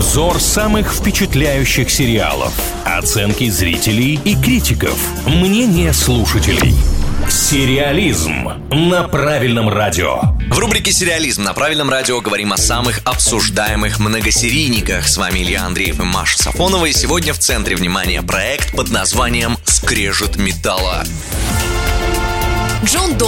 Обзор самых впечатляющих сериалов. Оценки зрителей и критиков. Мнение слушателей. Сериализм на правильном радио. В рубрике «Сериализм» на правильном радио говорим о самых обсуждаемых многосерийниках. С вами Илья Андреев и Маша Сафонова. И сегодня в центре внимания проект под названием «Скрежет металла».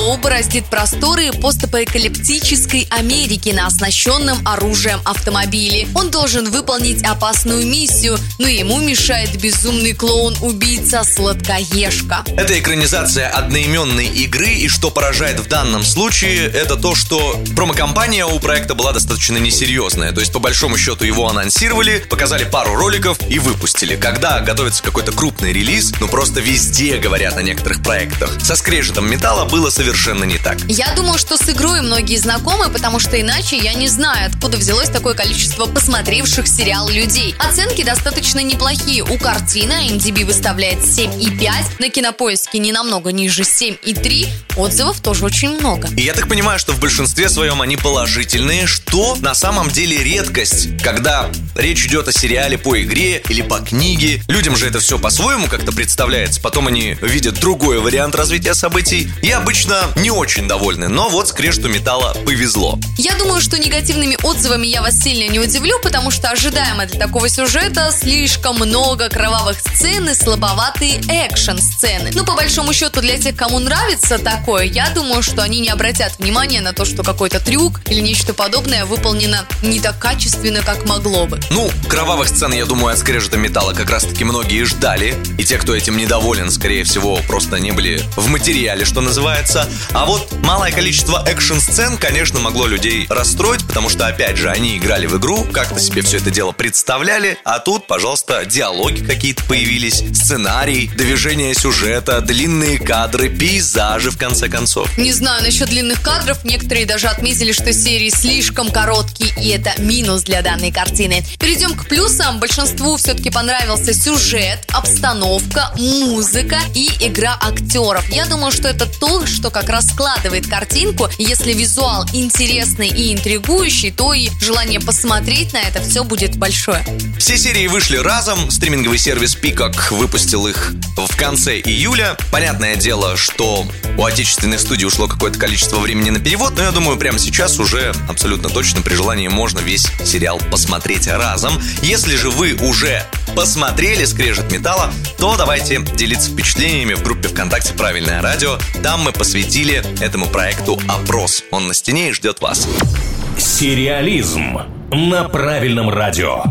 Доу бороздит просторы постапокалиптической Америки на оснащенном оружием автомобиле. Он должен выполнить опасную миссию, но ему мешает безумный клоун-убийца Сладкоежка. Это экранизация одноименной игры, и что поражает в данном случае, это то, что промокомпания у проекта была достаточно несерьезная. То есть, по большому счету, его анонсировали, показали пару роликов и выпустили. Когда готовится какой-то крупный релиз, ну просто везде говорят о некоторых проектах. Со скрежетом металла было совершенно не так. Я думаю, что с игрой многие знакомы, потому что иначе я не знаю, откуда взялось такое количество посмотревших сериал людей. Оценки достаточно неплохие. У картины MDB выставляет 7,5, на кинопоиске не намного ниже 7,3, отзывов тоже очень много. И я так понимаю, что в большинстве своем они положительные, что на самом деле редкость, когда речь идет о сериале по игре или по книге. Людям же это все по-своему как-то представляется. Потом они видят другой вариант развития событий. И обычно не очень довольны, но вот скрежету металла повезло. Я думаю, что негативными отзывами я вас сильно не удивлю, потому что ожидаемо для такого сюжета слишком много кровавых сцен и слабоватые экшн-сцены. Ну, по большому счету, для тех, кому нравится такое, я думаю, что они не обратят внимания на то, что какой-то трюк или нечто подобное выполнено не так качественно, как могло бы. Ну, кровавых сцен, я думаю, от скрежета металла как раз-таки многие ждали. И те, кто этим недоволен, скорее всего, просто не были в материале, что называется. А вот малое количество экшн-сцен, конечно, могло людей расстроить, потому что, опять же, они играли в игру, как-то себе все это дело представляли, а тут, пожалуйста, диалоги какие-то появились, сценарий, движение сюжета, длинные кадры, пейзажи, в конце концов. Не знаю насчет длинных кадров, некоторые даже отметили, что серии слишком короткие, и это минус для данной картины. Перейдем к плюсам. Большинству все-таки понравился сюжет, обстановка, музыка и игра актеров. Я думаю, что это то, то, что как раз складывает картинку. Если визуал интересный и интригующий, то и желание посмотреть на это все будет большое. Все серии вышли разом. Стриминговый сервис Peacock выпустил их в конце июля. Понятное дело, что у отечественных студий ушло какое-то количество времени на перевод, но я думаю, прямо сейчас уже абсолютно точно при желании можно весь сериал посмотреть разом. Если же вы уже посмотрели «Скрежет металла», то давайте делиться впечатлениями в группе ВКонтакте «Правильное радио». Там мы посвятили этому проекту опрос. Он на стене и ждет вас. Сериализм на правильном радио.